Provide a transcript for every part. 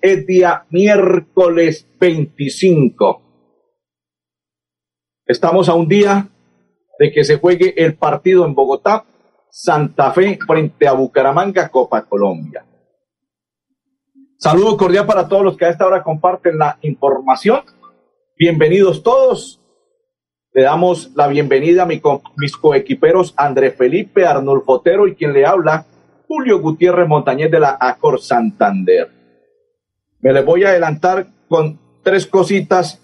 es día miércoles 25. Estamos a un día de que se juegue el partido en Bogotá, Santa Fe frente a Bucaramanga, Copa Colombia. Saludo cordial para todos los que a esta hora comparten la información. Bienvenidos todos. Le damos la bienvenida a mi, mis coequiperos André Felipe Arnulfo Otero y quien le habla, Julio Gutiérrez Montañez de la Acor Santander. Me les voy a adelantar con tres cositas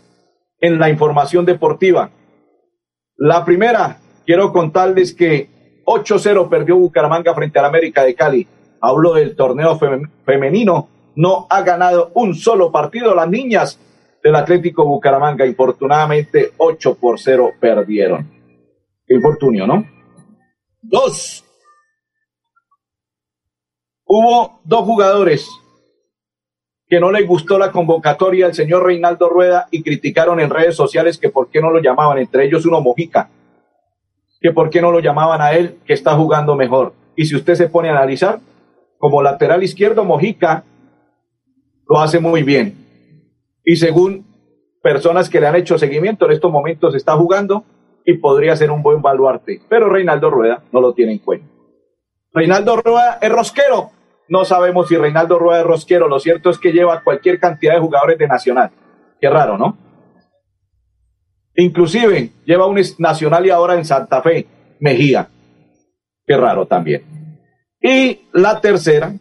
en la información deportiva. La primera, quiero contarles que 8-0 perdió Bucaramanga frente al América de Cali. Hablo del torneo femenino. No ha ganado un solo partido. Las niñas del Atlético Bucaramanga. Infortunadamente, 8 por 0 perdieron. Qué infortunio, ¿no? Dos. Hubo dos jugadores que no les gustó la convocatoria del señor Reinaldo Rueda y criticaron en redes sociales que por qué no lo llamaban, entre ellos uno Mojica, que por qué no lo llamaban a él, que está jugando mejor. Y si usted se pone a analizar, como lateral izquierdo, Mojica lo hace muy bien y según personas que le han hecho seguimiento, en estos momentos está jugando y podría ser un buen baluarte. Pero Reinaldo Rueda no lo tiene en cuenta. Reinaldo Rueda es rosquero. No sabemos si Reinaldo Rueda es rosquero. Lo cierto es que lleva cualquier cantidad de jugadores de Nacional. Qué raro, ¿no? Inclusive lleva un Nacional y ahora en Santa Fe, Mejía. Qué raro también. Y la tercera,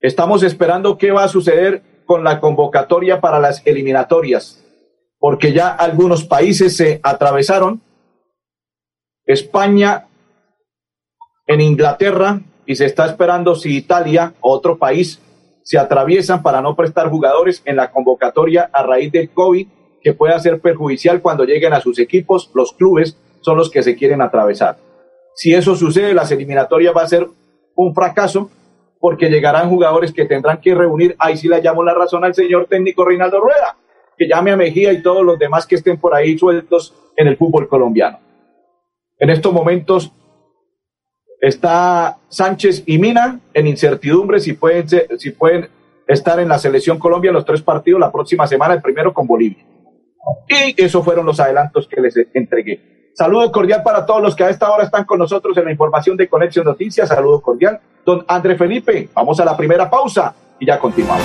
estamos esperando qué va a suceder con la convocatoria para las eliminatorias, porque ya algunos países se atravesaron, España en Inglaterra, y se está esperando si Italia o otro país se atraviesan para no prestar jugadores en la convocatoria a raíz del COVID, que pueda ser perjudicial cuando lleguen a sus equipos, los clubes son los que se quieren atravesar. Si eso sucede, las eliminatorias va a ser un fracaso porque llegarán jugadores que tendrán que reunir, ahí sí le llamo la razón al señor técnico Reinaldo Rueda, que llame a Mejía y todos los demás que estén por ahí sueltos en el fútbol colombiano. En estos momentos está Sánchez y Mina en incertidumbre si pueden, si pueden estar en la selección Colombia en los tres partidos la próxima semana, el primero con Bolivia. Y esos fueron los adelantos que les entregué. Saludo cordial para todos los que a esta hora están con nosotros en la información de Conexión Noticias. Saludo cordial. Don André Felipe, vamos a la primera pausa y ya continuamos.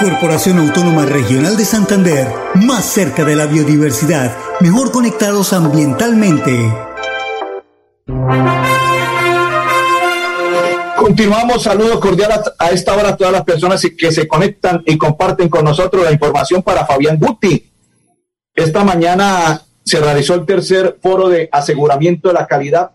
Corporación Autónoma Regional de Santander, más cerca de la biodiversidad, mejor conectados ambientalmente. Continuamos, saludo cordial a, esta hora a todas las personas que se conectan y comparten con nosotros la información para Fabián Guti. Esta mañana se realizó el tercer foro de aseguramiento de la calidad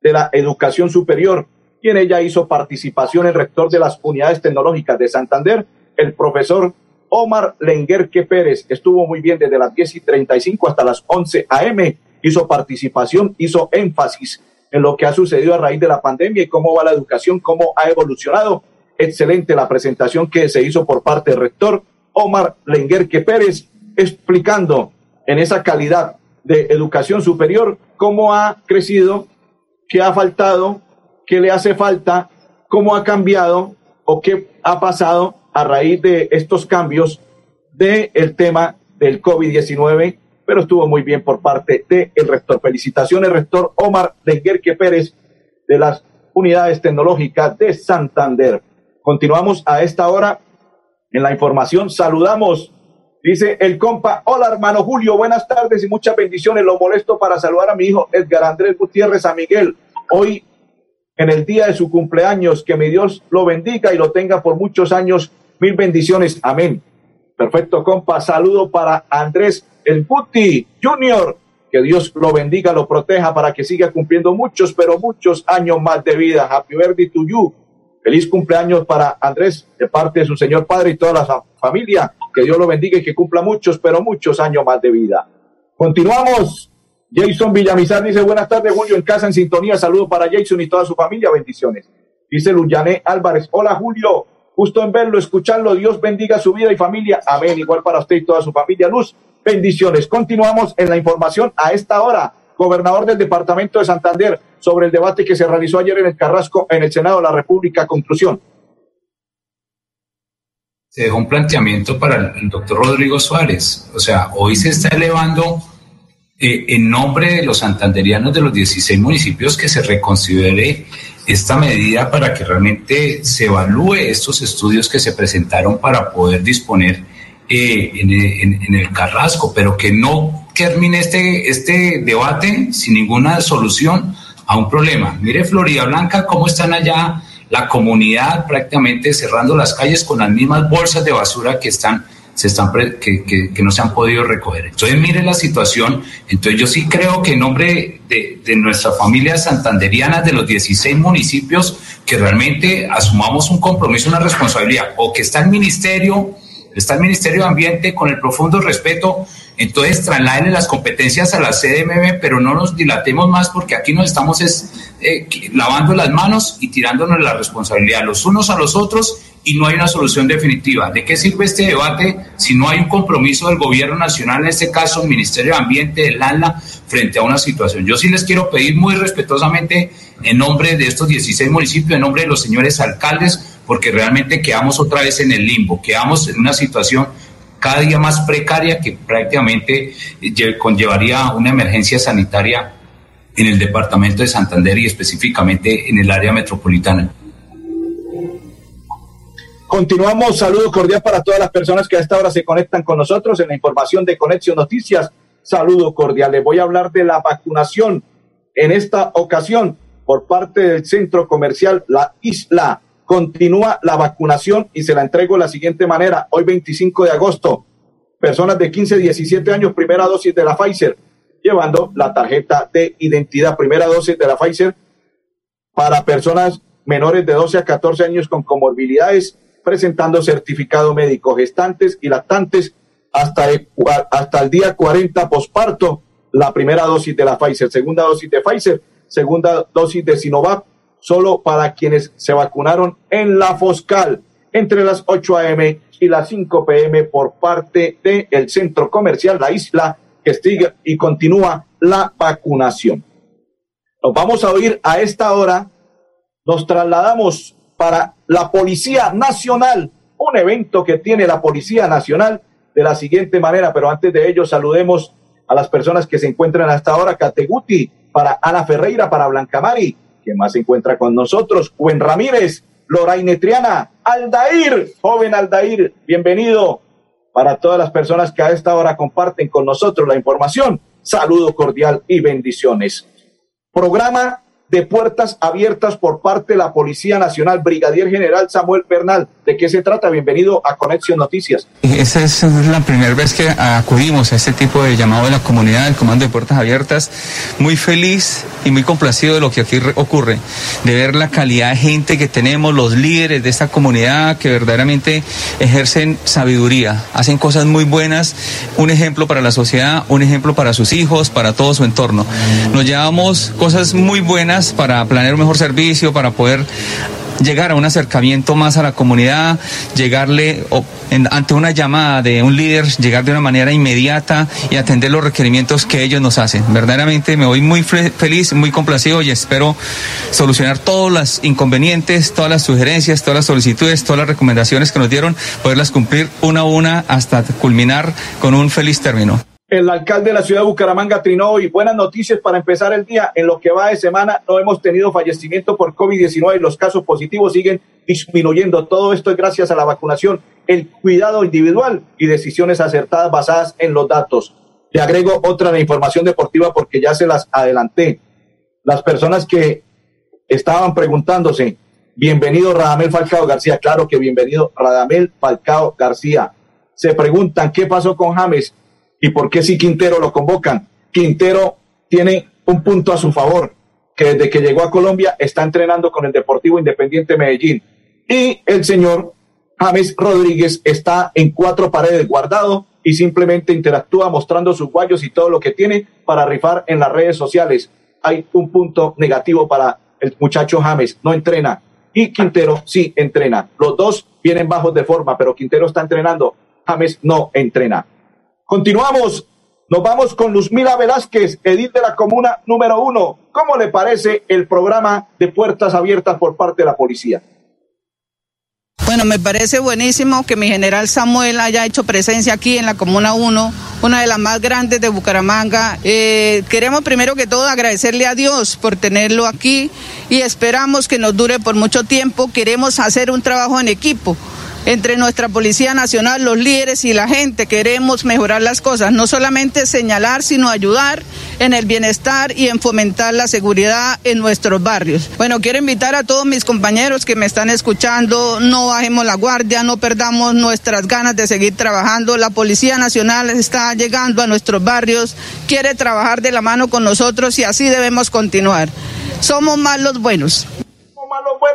de la educación superior y en ella hizo participación el rector de las unidades tecnológicas de Santander, el profesor Omar Lenguerque Pérez. Estuvo muy bien desde las 10 y 35 hasta las 11 a.m. Hizo participación, hizo énfasis en lo que ha sucedido a raíz de la pandemia y cómo va la educación, cómo ha evolucionado. Excelente la presentación que se hizo por parte del rector Omar Lenguerque Pérez, explicando en esa calidad de educación superior cómo ha crecido, qué ha faltado, qué le hace falta, cómo ha cambiado o qué ha pasado a raíz de estos cambios del el tema del COVID-19 pero estuvo muy bien por parte del el rector. Felicitaciones, rector Omar Denguerque Pérez de las unidades tecnológicas de Santander. Continuamos a esta hora en la información. Saludamos, dice el compa, hola hermano Julio, buenas tardes y muchas bendiciones. Lo molesto para saludar a mi hijo Edgar Andrés Gutiérrez a Miguel. Hoy, en el día de su cumpleaños, que mi Dios lo bendiga y lo tenga por muchos años. Mil bendiciones. Amén. Perfecto, compa. Saludo para Andrés el Guti Junior. Que Dios lo bendiga, lo proteja para que siga cumpliendo muchos, pero muchos años más de vida. Happy birthday to you. Feliz cumpleaños para Andrés de parte de su señor padre y toda la familia. Que Dios lo bendiga y que cumpla muchos, pero muchos años más de vida. Continuamos. Jason Villamizar dice buenas tardes, Julio, en casa en sintonía. Saludo para Jason y toda su familia. Bendiciones. Dice Luyané Álvarez. Hola, Julio. Justo en verlo, escucharlo. Dios bendiga su vida y familia. Amén. Igual para usted y toda su familia. Luz. Bendiciones. Continuamos en la información a esta hora. Gobernador del Departamento de Santander sobre el debate que se realizó ayer en el Carrasco en el Senado de la República. Conclusión. Se dejó un planteamiento para el doctor Rodrigo Suárez. O sea, hoy se está elevando eh, en nombre de los santanderianos de los 16 municipios que se reconsidere esta medida para que realmente se evalúe estos estudios que se presentaron para poder disponer eh, en, en, en, el Carrasco, pero que no termine este, este debate sin ninguna solución a un problema. Mire Florida Blanca, cómo están allá la comunidad prácticamente cerrando las calles con las mismas bolsas de basura que están se están que, que, no se han podido recoger. Entonces, mire la situación. Entonces, yo sí creo que en nombre de, de nuestras familias santanderianas, de los 16 municipios, que realmente asumamos un compromiso, una responsabilidad, o que está el ministerio, está el Ministerio de Ambiente con el profundo respeto, entonces trasladen las competencias a la CDMB, pero no nos dilatemos más porque aquí nos estamos es, eh, lavando las manos y tirándonos la responsabilidad los unos a los otros y no hay una solución definitiva. ¿De qué sirve este debate si no hay un compromiso del gobierno nacional, en este caso el Ministerio de Ambiente, del ANLA, frente a una situación? Yo sí les quiero pedir muy respetuosamente, en nombre de estos 16 municipios, en nombre de los señores alcaldes, porque realmente quedamos otra vez en el limbo, quedamos en una situación cada día más precaria que prácticamente conllevaría una emergencia sanitaria en el departamento de Santander y específicamente en el área metropolitana. Continuamos, saludo cordial para todas las personas que a esta hora se conectan con nosotros en la información de Conexión Noticias. Saludo cordial. Les voy a hablar de la vacunación en esta ocasión por parte del centro comercial La Isla. Continúa la vacunación y se la entrego de la siguiente manera. Hoy 25 de agosto, personas de 15 a 17 años, primera dosis de la Pfizer, llevando la tarjeta de identidad, primera dosis de la Pfizer para personas menores de 12 a 14 años con comorbilidades presentando certificado médico, gestantes y lactantes hasta el, hasta el día 40 posparto, la primera dosis de la Pfizer, segunda dosis de Pfizer, segunda dosis de Sinovac, solo para quienes se vacunaron en la Foscal entre las 8 a.m. y las 5 p.m. por parte del centro comercial La Isla, que sigue y continúa la vacunación. Nos vamos a oír a esta hora, nos trasladamos para la Policía Nacional, un evento que tiene la Policía Nacional de la siguiente manera, pero antes de ello saludemos a las personas que se encuentran hasta ahora, Categuti, para Ana Ferreira, para Blanca Mari, quien más se encuentra con nosotros, Juan Ramírez, Loraine Triana, Aldair, joven Aldair, bienvenido para todas las personas que a esta hora comparten con nosotros la información. Saludo cordial y bendiciones. Programa de puertas abiertas por parte de la Policía Nacional, Brigadier General Samuel Bernal. ¿De qué se trata? Bienvenido a Conexión Noticias. Esa es la primera vez que acudimos a este tipo de llamado de la comunidad, el Comando de Puertas Abiertas. Muy feliz y muy complacido de lo que aquí ocurre, de ver la calidad de gente que tenemos, los líderes de esta comunidad que verdaderamente ejercen sabiduría, hacen cosas muy buenas, un ejemplo para la sociedad, un ejemplo para sus hijos, para todo su entorno. Nos llevamos cosas muy buenas para planear un mejor servicio, para poder llegar a un acercamiento más a la comunidad, llegarle ante una llamada de un líder, llegar de una manera inmediata y atender los requerimientos que ellos nos hacen. Verdaderamente me voy muy feliz, muy complacido y espero solucionar todos los inconvenientes, todas las sugerencias, todas las solicitudes, todas las recomendaciones que nos dieron, poderlas cumplir una a una hasta culminar con un feliz término. El alcalde de la ciudad de Bucaramanga trinó y buenas noticias para empezar el día. En lo que va de semana no hemos tenido fallecimiento por COVID-19 y los casos positivos siguen disminuyendo. Todo esto es gracias a la vacunación, el cuidado individual y decisiones acertadas basadas en los datos. Le agrego otra información deportiva porque ya se las adelanté. Las personas que estaban preguntándose, bienvenido Radamel Falcao García, claro que bienvenido Radamel Falcao García. Se preguntan qué pasó con James ¿Y por qué si Quintero lo convocan? Quintero tiene un punto a su favor, que desde que llegó a Colombia está entrenando con el Deportivo Independiente Medellín. Y el señor James Rodríguez está en cuatro paredes guardado y simplemente interactúa mostrando sus guayos y todo lo que tiene para rifar en las redes sociales. Hay un punto negativo para el muchacho James, no entrena. Y Quintero sí entrena. Los dos vienen bajos de forma, pero Quintero está entrenando. James no entrena. Continuamos. Nos vamos con Luzmila Velázquez, edil de la comuna número uno. ¿Cómo le parece el programa de puertas abiertas por parte de la policía? Bueno, me parece buenísimo que mi general Samuel haya hecho presencia aquí en la Comuna 1, una de las más grandes de Bucaramanga. Eh, queremos primero que todo agradecerle a Dios por tenerlo aquí y esperamos que nos dure por mucho tiempo. Queremos hacer un trabajo en equipo entre nuestra Policía Nacional, los líderes y la gente. Queremos mejorar las cosas, no solamente señalar, sino ayudar en el bienestar y en fomentar la seguridad en nuestros barrios. Bueno, quiero invitar a todos mis compañeros que me están escuchando, no bajemos la guardia, no perdamos nuestras ganas de seguir trabajando. La Policía Nacional está llegando a nuestros barrios, quiere trabajar de la mano con nosotros y así debemos continuar. Somos más los buenos.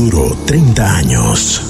Futuro 30 años.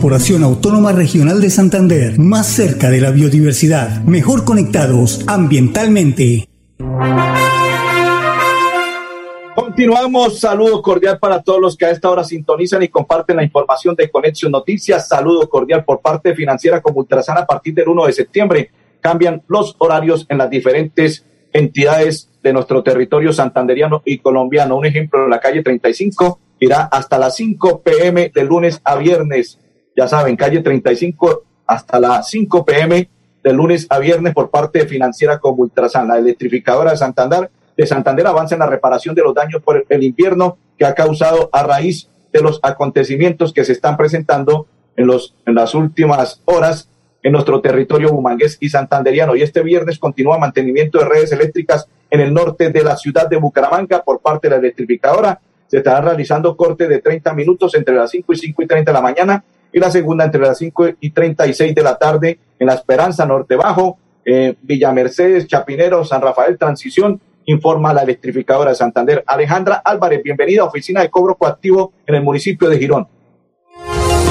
Corporación Autónoma Regional de Santander, más cerca de la biodiversidad, mejor conectados ambientalmente. Continuamos, saludo cordial para todos los que a esta hora sintonizan y comparten la información de Conexión Noticias. Saludo cordial por parte financiera como Ultrasan a partir del 1 de septiembre. Cambian los horarios en las diferentes entidades de nuestro territorio santanderiano y colombiano. Un ejemplo, la calle 35 irá hasta las 5 pm de lunes a viernes. Ya saben, calle 35 hasta las 5 pm de lunes a viernes por parte de financiera como Ultrasan. La electrificadora de Santander de Santander avanza en la reparación de los daños por el invierno que ha causado a raíz de los acontecimientos que se están presentando en, los, en las últimas horas en nuestro territorio bumangués y santanderiano. Y este viernes continúa mantenimiento de redes eléctricas en el norte de la ciudad de Bucaramanga por parte de la electrificadora. Se estará realizando corte de 30 minutos entre las 5 y 5 y 30 de la mañana y la segunda entre las 5 y 36 de la tarde en La Esperanza Norte Bajo, eh, Villa Mercedes, Chapinero, San Rafael, Transición informa la electrificadora de Santander. Alejandra Álvarez, bienvenida a Oficina de Cobro Coactivo en el municipio de Girón.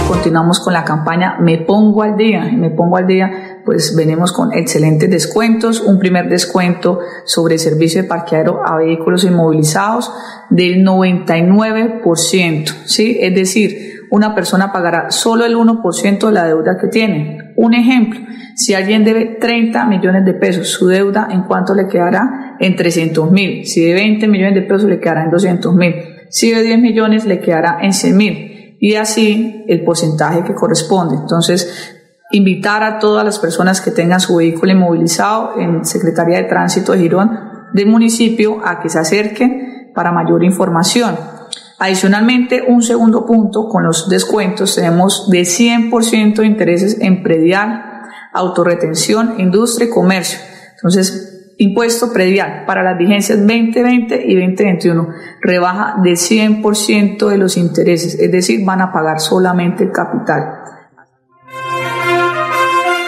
Continuamos con la campaña Me Pongo al Día. Me Pongo al Día, pues venimos con excelentes descuentos. Un primer descuento sobre servicio de parqueadero a vehículos inmovilizados del 99%. ¿sí? Es decir, una persona pagará solo el 1% de la deuda que tiene. Un ejemplo, si alguien debe 30 millones de pesos, su deuda en cuánto le quedará en 300 mil. Si debe 20 millones de pesos, le quedará en 200 mil. Si debe 10 millones, le quedará en 100 mil. Y así el porcentaje que corresponde. Entonces, invitar a todas las personas que tengan su vehículo inmovilizado en Secretaría de Tránsito de Girón del municipio a que se acerquen para mayor información. Adicionalmente, un segundo punto, con los descuentos tenemos de 100% de intereses en predial, autorretención, industria y comercio. Entonces, impuesto predial para las vigencias 2020 y 2021 rebaja de 100% de los intereses, es decir, van a pagar solamente el capital.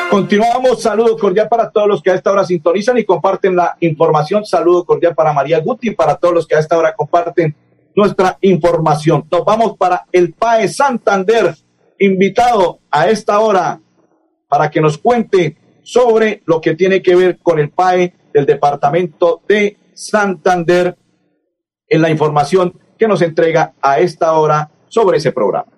Continuamos, saludo cordial para todos los que a esta hora sintonizan y comparten la información. Saludo cordial para María Guti, para todos los que a esta hora comparten nuestra información. Nos vamos para el PAE Santander, invitado a esta hora para que nos cuente sobre lo que tiene que ver con el PAE del departamento de Santander en la información que nos entrega a esta hora sobre ese programa.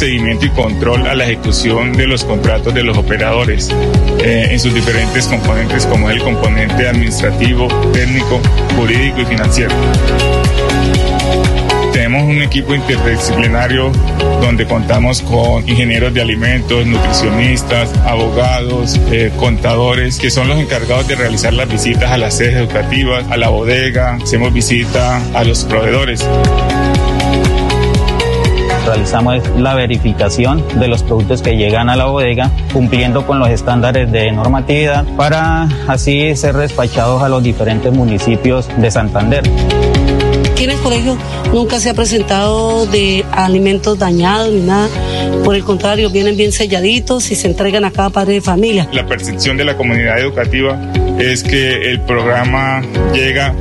Seguimiento y control a la ejecución de los contratos de los operadores eh, en sus diferentes componentes como el componente administrativo, técnico, jurídico y financiero. Tenemos un equipo interdisciplinario donde contamos con ingenieros de alimentos, nutricionistas, abogados, eh, contadores, que son los encargados de realizar las visitas a las sedes educativas, a la bodega, hacemos visita a los proveedores realizamos la verificación de los productos que llegan a la bodega cumpliendo con los estándares de normatividad para así ser despachados a los diferentes municipios de Santander. Aquí en el colegio nunca se ha presentado de alimentos dañados ni nada. Por el contrario, vienen bien selladitos y se entregan a cada padre de familia. La percepción de la comunidad educativa es que el programa llega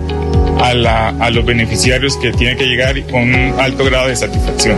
a, los beneficiarios que tienen que llegar con un alto grado de satisfacción.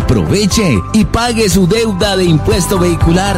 Aproveche y pague su deuda de impuesto vehicular.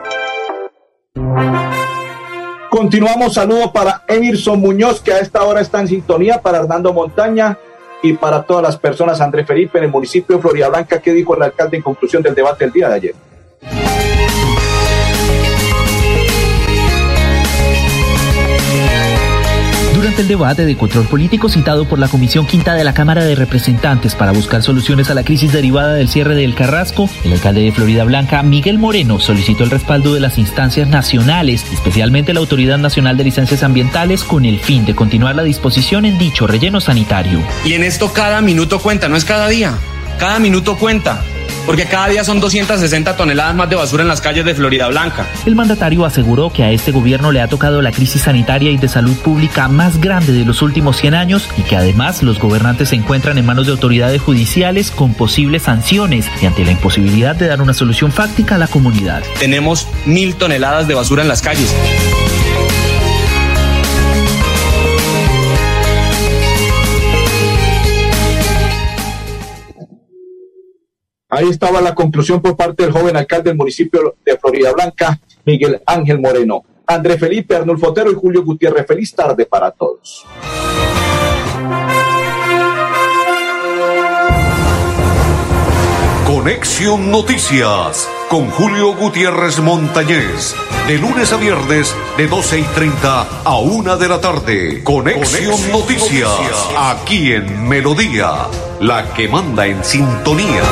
Continuamos, saludo para Emerson Muñoz, que a esta hora está en sintonía, para Hernando Montaña y para todas las personas. André Felipe, en el municipio de Florida Blanca, ¿qué dijo el alcalde en conclusión del debate del día de ayer? El debate de control político citado por la Comisión Quinta de la Cámara de Representantes para buscar soluciones a la crisis derivada del cierre del Carrasco, el alcalde de Florida Blanca, Miguel Moreno, solicitó el respaldo de las instancias nacionales, especialmente la Autoridad Nacional de Licencias Ambientales, con el fin de continuar la disposición en dicho relleno sanitario. Y en esto cada minuto cuenta, no es cada día, cada minuto cuenta porque cada día son 260 toneladas más de basura en las calles de Florida Blanca. El mandatario aseguró que a este gobierno le ha tocado la crisis sanitaria y de salud pública más grande de los últimos 100 años y que además los gobernantes se encuentran en manos de autoridades judiciales con posibles sanciones y ante la imposibilidad de dar una solución fáctica a la comunidad. Tenemos mil toneladas de basura en las calles. Ahí estaba la conclusión por parte del joven alcalde del municipio de Florida Blanca, Miguel Ángel Moreno. André Felipe, Arnulfo Otero y Julio Gutiérrez. Feliz tarde para todos. Conexión Noticias con Julio Gutiérrez Montañez. De lunes a viernes, de 12 y 30 a 1 de la tarde. Conexión, Noticias, aquí en Melodía, la que manda en sintonía.